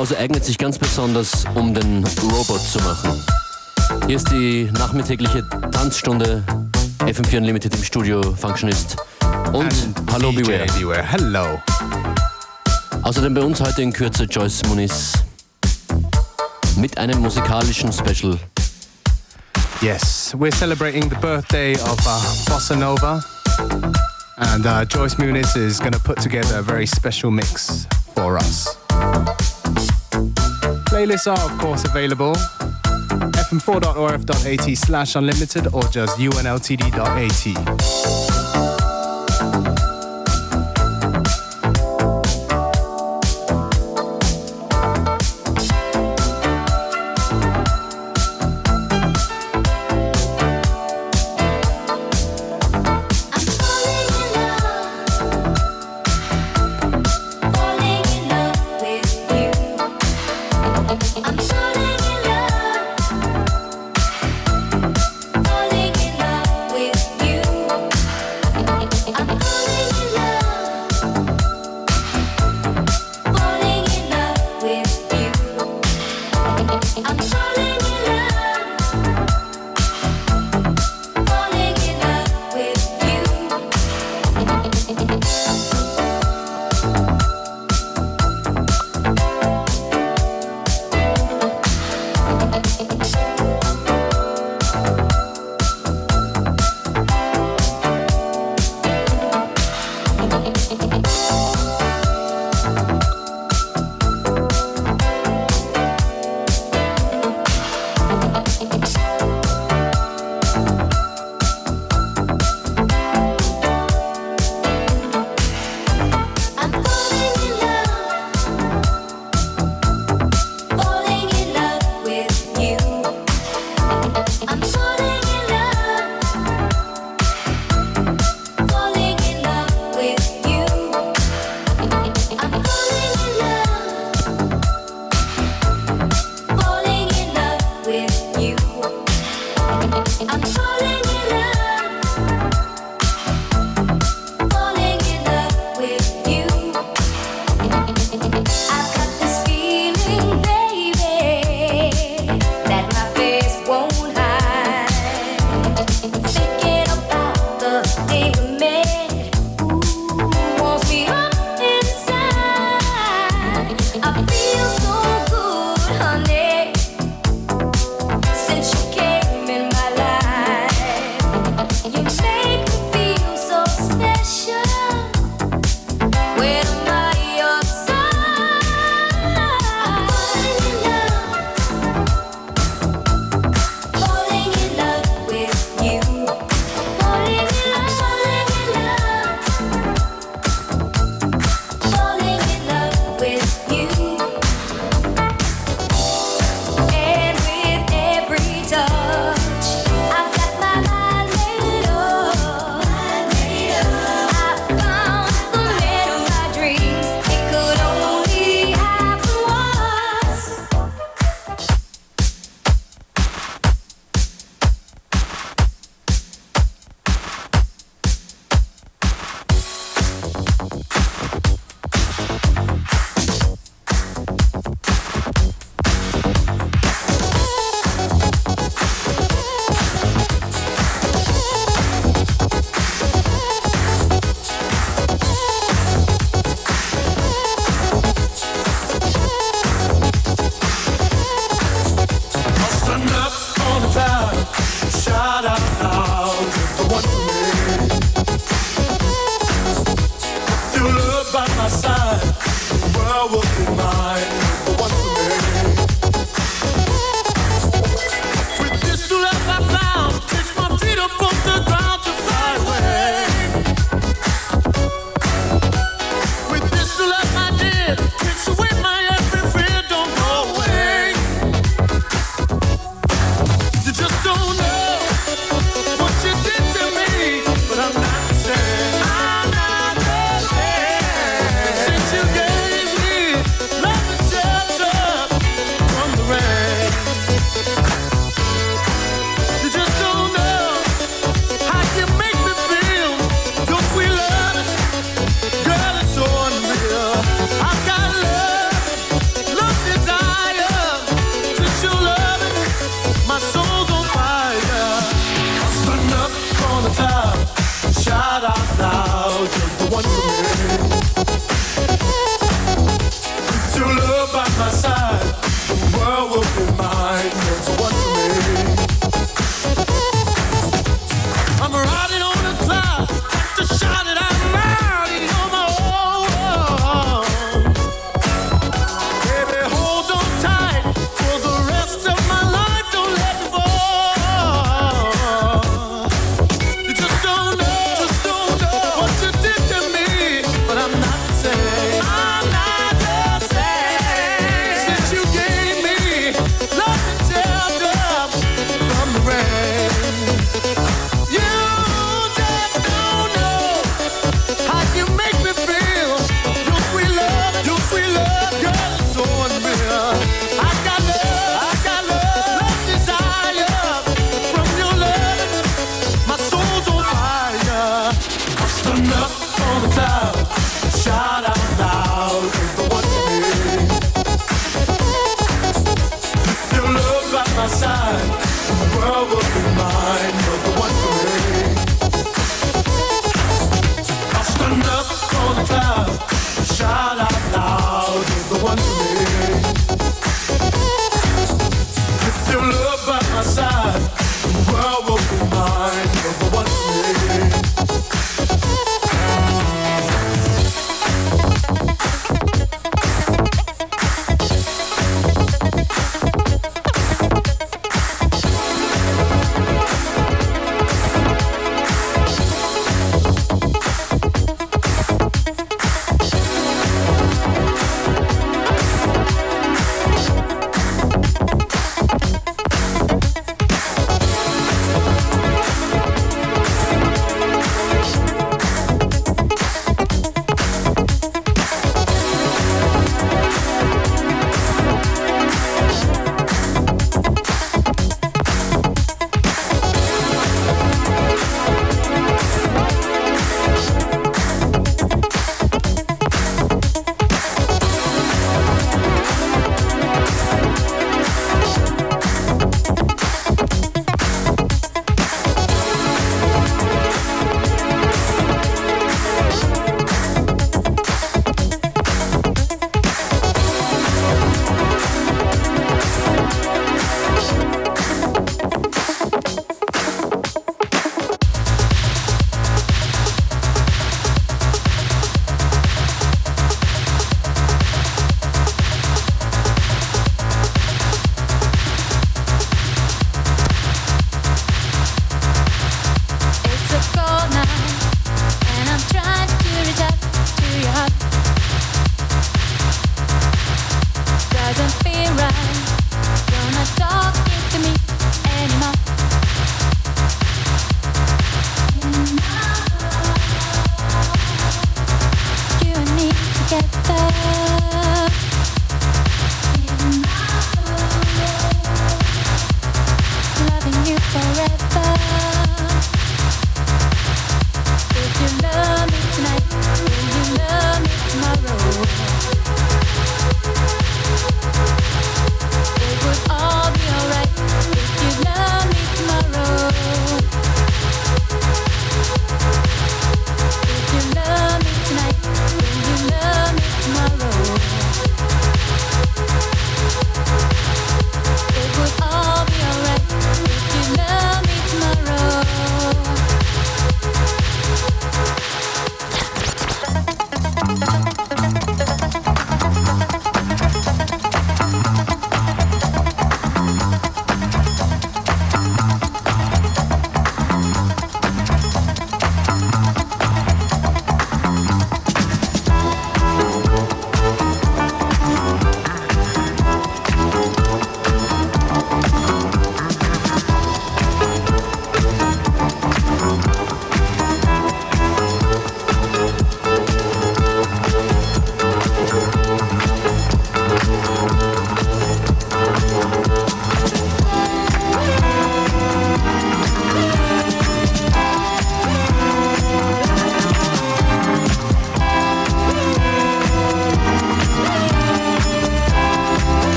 Mittagspause eignet sich ganz besonders, um den Robot zu machen. Hier ist die nachmittägliche Tanzstunde FM4 Unlimited im Studio Functionist und And Hallo DJ Beware. Beware. Hello. Außerdem bei uns heute in Kürze Joyce Muniz mit einem musikalischen Special. Yes, we're celebrating the birthday of uh, Bossa Nova. And uh, Joyce Muniz is going to put together a very special mix for us. Playlists are, of course, available fm4.orf.at slash unlimited or just unltd.at.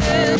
live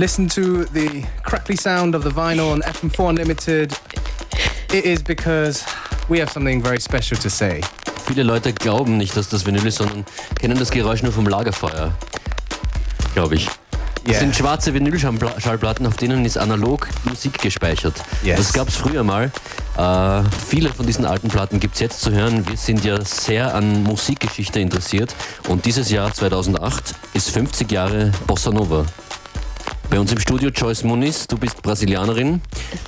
listen to the crackly sound of the vinyl on FM4 Unlimited. It is because we have something very special to say. Viele Leute glauben nicht, dass das Vinyl ist, sondern kennen das Geräusch nur vom Lagerfeuer. Glaube ich. Das Yeah. sind schwarze Vinylschallplatten, auf denen ist analog Musik gespeichert. Yes. Das gab es früher mal. Äh, viele von diesen alten Platten gibt es jetzt zu hören. Wir sind ja sehr an Musikgeschichte interessiert und dieses Jahr 2008 ist 50 Jahre Bossa Nova. Bei uns im Studio Joyce Muniz, du bist Brasilianerin.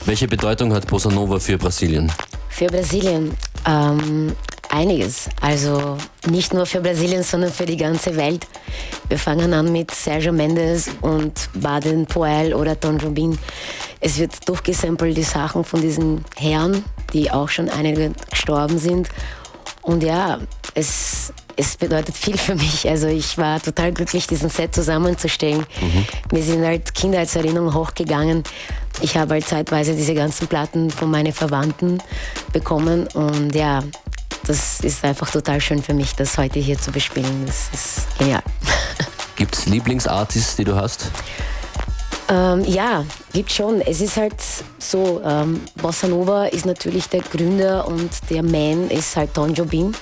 Welche Bedeutung hat Bossa Nova für Brasilien? Für Brasilien ähm, einiges. Also nicht nur für Brasilien, sondern für die ganze Welt. Wir fangen an mit Sergio Mendes und Baden Powell oder Tom Jobim. Es wird durchgesampelt, die Sachen von diesen Herren, die auch schon einige gestorben sind. Und ja, es, es bedeutet viel für mich. Also ich war total glücklich, diesen Set zusammenzustellen. Mir sind halt Kindheitserinnerungen hochgegangen. Ich habe halt zeitweise diese ganzen Platten von meinen Verwandten bekommen und ja, das ist einfach total schön für mich, das heute hier zu bespielen. Das ist genial. Gibt es Lieblingsartists, die du hast? Ähm, ja, gibt schon. Es ist halt so, ähm, Bossa Nova ist natürlich der Gründer und der Man ist halt Tom Jobim.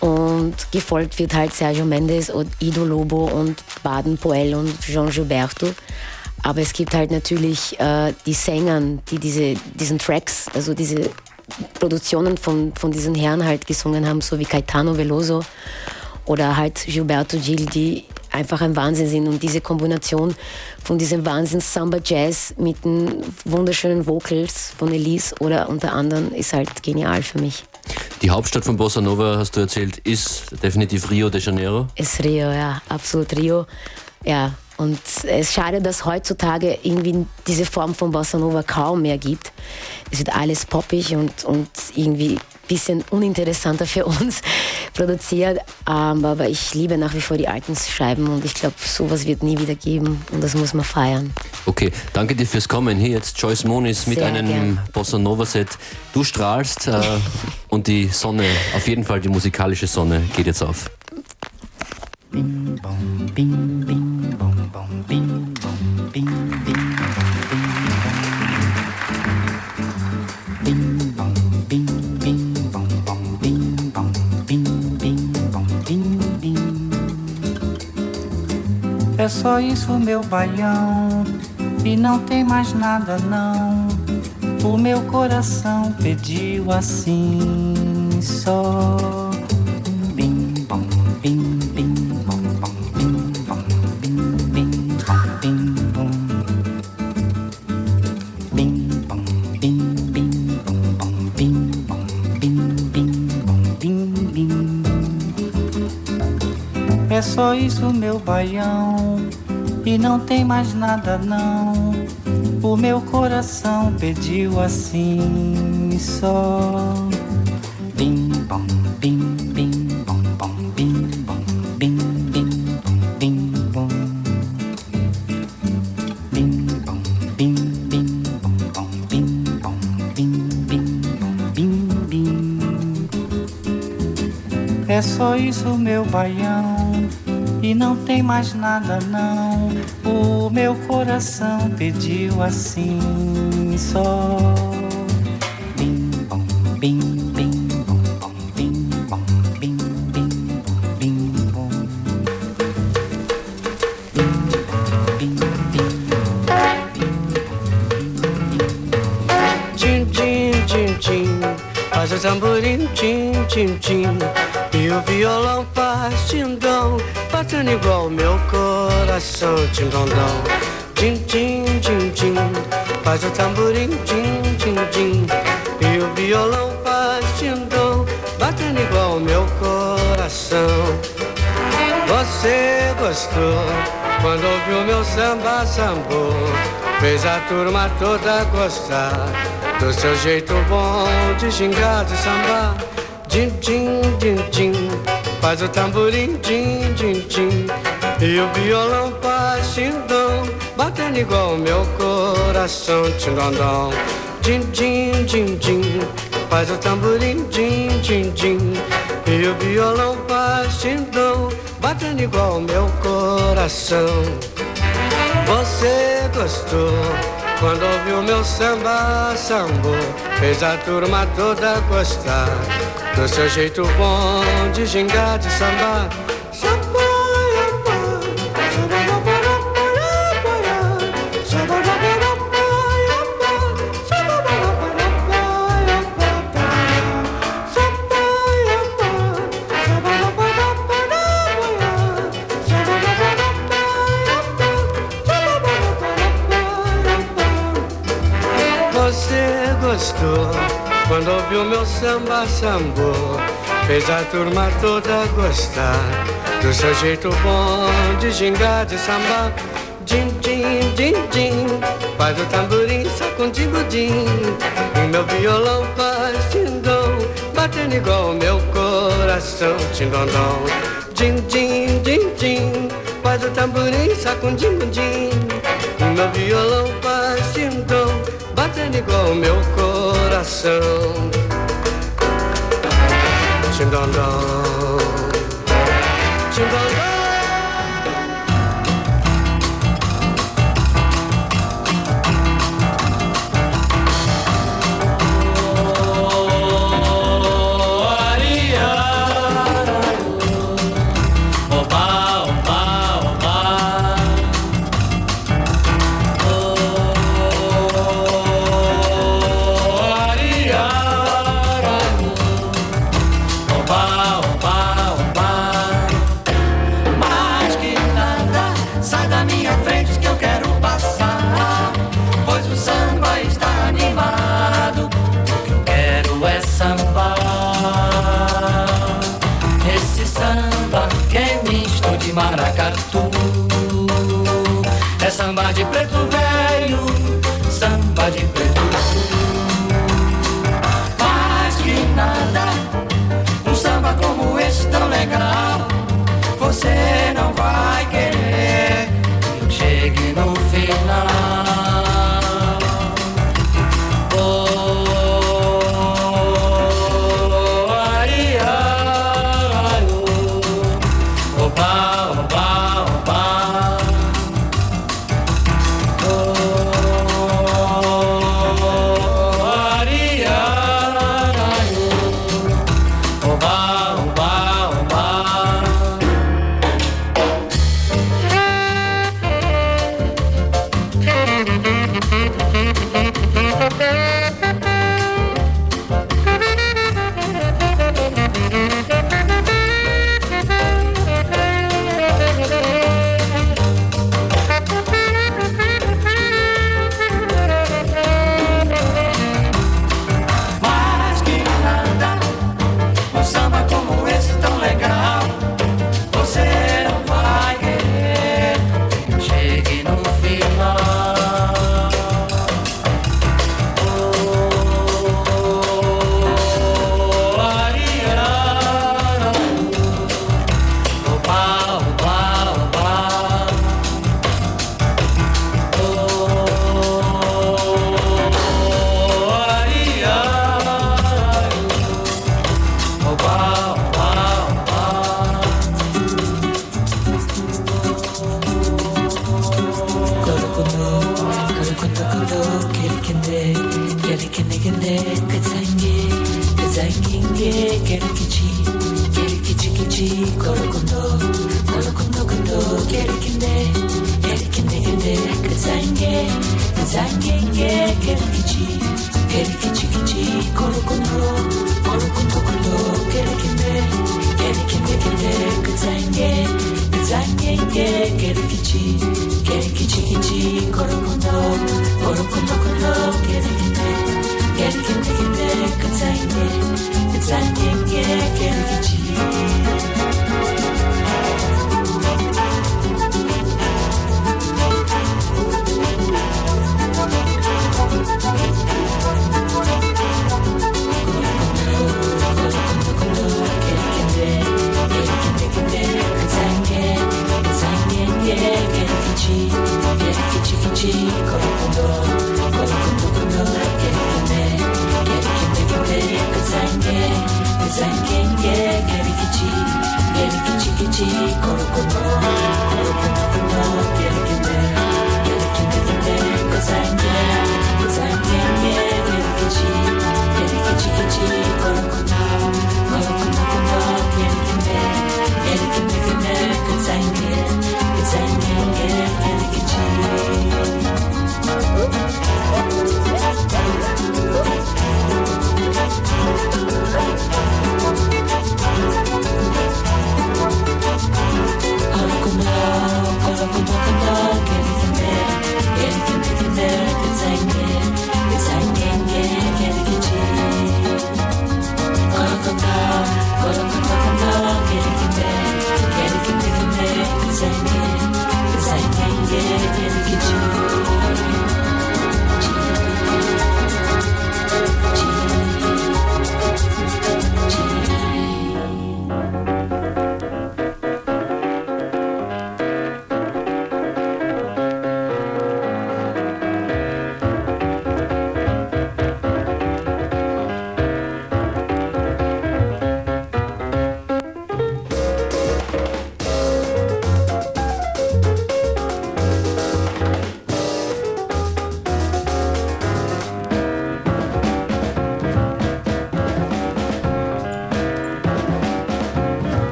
Und gefolgt wird halt Sergio Mendes und Ido Lobo und Baden Powell und Jean Gilberto. Aber es gibt halt natürlich äh, die Sänger, die diese, diesen Tracks, also diese Produktionen von, von diesen Herren halt gesungen haben, so wie Caetano Veloso oder halt Gilberto Gil, die einfach ein Wahnsinn sind. Und diese Kombination von diesem Wahnsinn Samba Jazz mit den wunderschönen Vocals von Elise oder unter anderem ist halt genial für mich. Die Hauptstadt von Bossa Nova, hast du erzählt, ist definitiv Rio de Janeiro. Ist Rio, ja, absolut Rio. Ja, und es ist schade, dass heutzutage irgendwie diese Form von Bossa Nova kaum mehr gibt. Es wird alles poppig und, und irgendwie bisschen uninteressanter für uns produziert. Ähm, aber ich liebe nach wie vor die alten Scheiben und ich glaube, sowas wird nie wieder geben und das muss man feiern. Okay, danke dir fürs Kommen. Hier jetzt Joyce Moniz mit Sehr einem gern. Bossa Nova Set. Du strahlst äh, und die Sonne, auf jeden Fall die musikalische Sonne, geht jetzt auf. Bing bong, bing bing bong bong, bing bong, bing bing É só isso, meu baião, e não tem mais nada não. O meu coração pediu assim só. Bim bom, bim É só isso, meu baião, e não tem mais nada não. O meu coração pediu assim só. Bim bom, bim bim bom bom, bim bom, bim bim bom, bim bom. Bim bom, bim bim bom bom, bim bom, bim bim bom, bim bim. É só isso, meu baião, e não tem mais nada não. O meu coração pediu assim só. Bim bom, bim bim bom bom, bim bom, bim bim bim Faz o tamborim, tchim coração Tindondão Tchim, tchim, tchim, tchim Faz o tamborim, tchim, tchim, tchim E o violão faz tindom Batendo igual meu coração você gostou quando ouviu meu samba sambô Fez a turma toda gostar Do seu jeito bom de gingar, de sambar Din, din, din, din Faz o tamborim, din, din, din E o violão igual meu coração Tindondom Din, din, din, din Faz o tamborim, din, din, din. E o violão faz tindom Batendo igual meu coração. Você gostou quando ouviu meu samba sambo. Fez a turma toda gostar Do seu jeito bom de gingar, de sambar samba sambo Fez a turma toda gostar Do seu jeito bom de gingar, de samba. Din, din, din, din Faz o tamborim, sacudim, budim O meu violão faz tindom Batendo igual o meu coração Tindondom Din, din, din, din Faz o tamborim, sacudim, budim O meu violão faz tindom Batendo igual o meu coração dun dun. Ching dun. preto velho, samba de preto. Mais que nada, um samba como esse tão legal, você não vai querer. Chegue no final.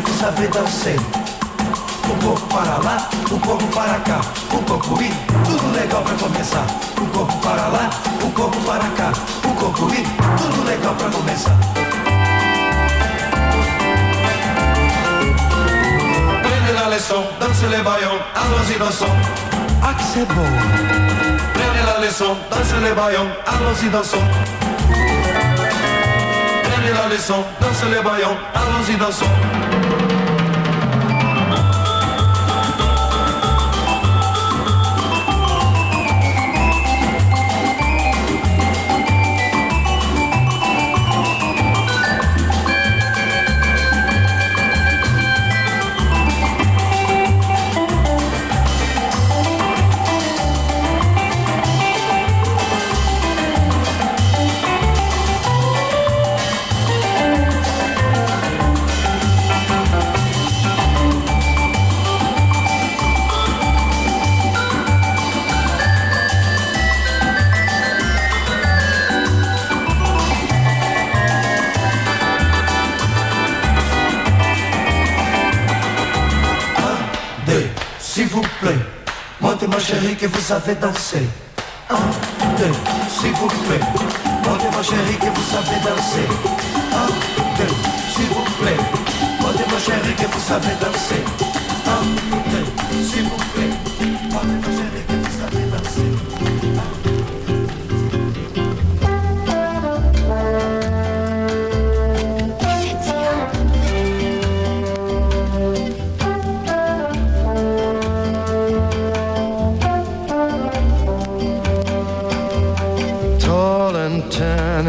Vous savez danser. Um pouco para lá, um pouco para cá, um pouco ir, tudo legal pra começar. Um pouco para lá, um pouco para cá, um pouco ir, tudo legal pra começar. Prende la leçon, danse les baillons, allons-y dansons. Ah que c'est beau. Prenez la leçon, danse les baillons, allons-y dansons la leçon, danse les baillons, allons-y dansons. Que vous savez danser. Un, deux, s'il vous plaît. Montez ma chérie, que vous savez danser. Un, deux, s'il vous plaît. Montez ma chérie, que vous savez danser. Un, deux, s'il vous plaît.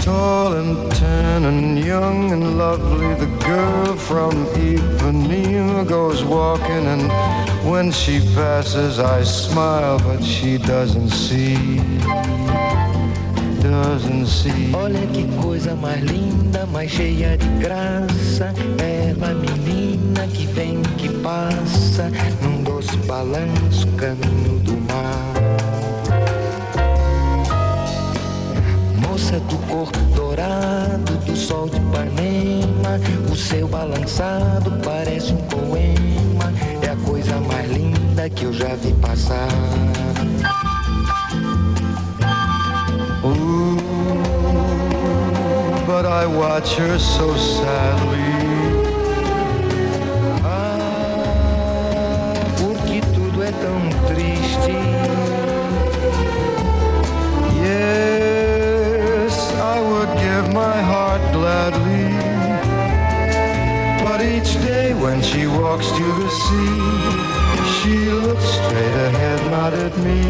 tall and tan and young and lovely. The girl from Ipanema goes walking, and when she passes, I smile, but she doesn't see. Doesn't see. Olha que coisa mais linda, mais cheia de graça. Ela, menina que vem, que passa, num doce balanço, caminho do mar. Cor dourado do sol de Ipanema, o seu balançado parece um poema, é a coisa mais linda que eu já vi passar. Ooh, but I watch her so sadly. Each day when she walks to the sea, she looks straight ahead, not at me.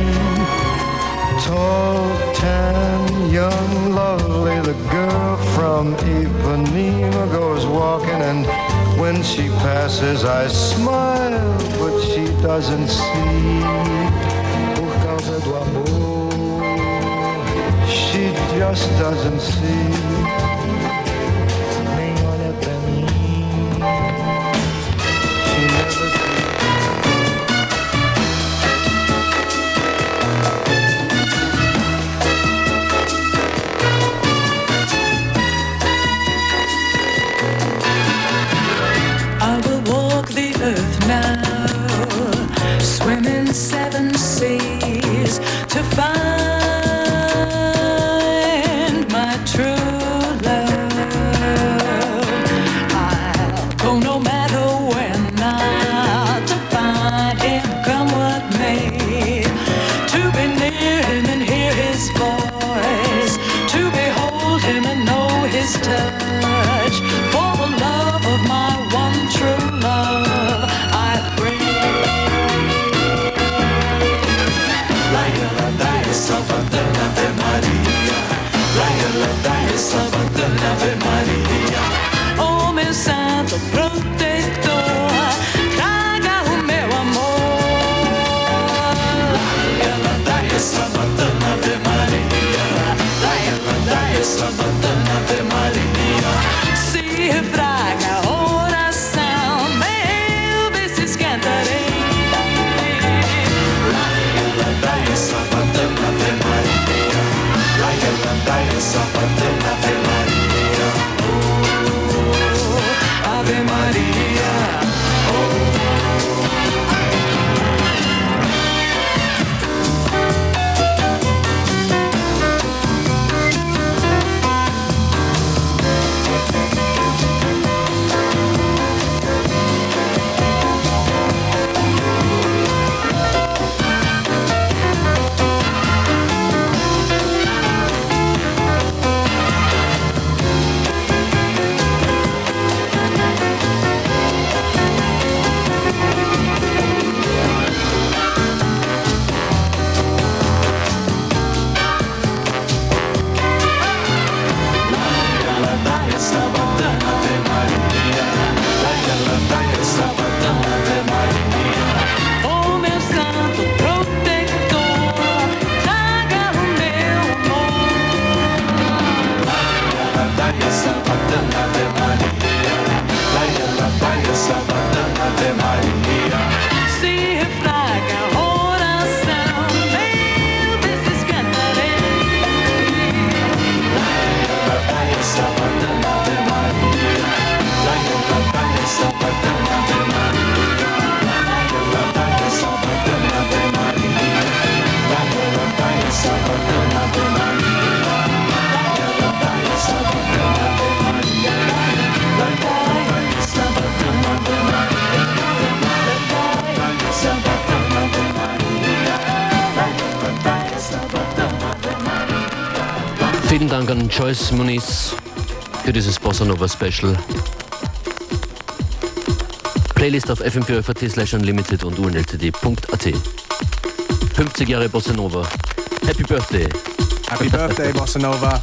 Tall, tan, young, lovely, the girl from Ipanema goes walking, and when she passes, I smile, but she doesn't see. Por causa do amor she just doesn't see. Joyce Muniz für dieses Bossa Nova Special. Playlist auf fm4 slash unlimited und unltd.at. 50 Jahre Bossa Nova. Happy Birthday. Happy Birthday, Bossa Nova.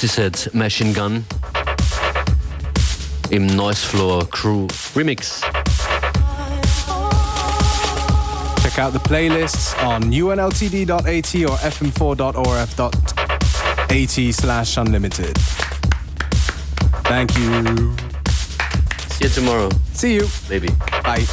Portishead Machine Gun im Noise Floor Crew Remix. Check out the playlists on unltd.at or fm4.orf.at slash unlimited. Thank you. See you tomorrow. See you. Baby. Bye.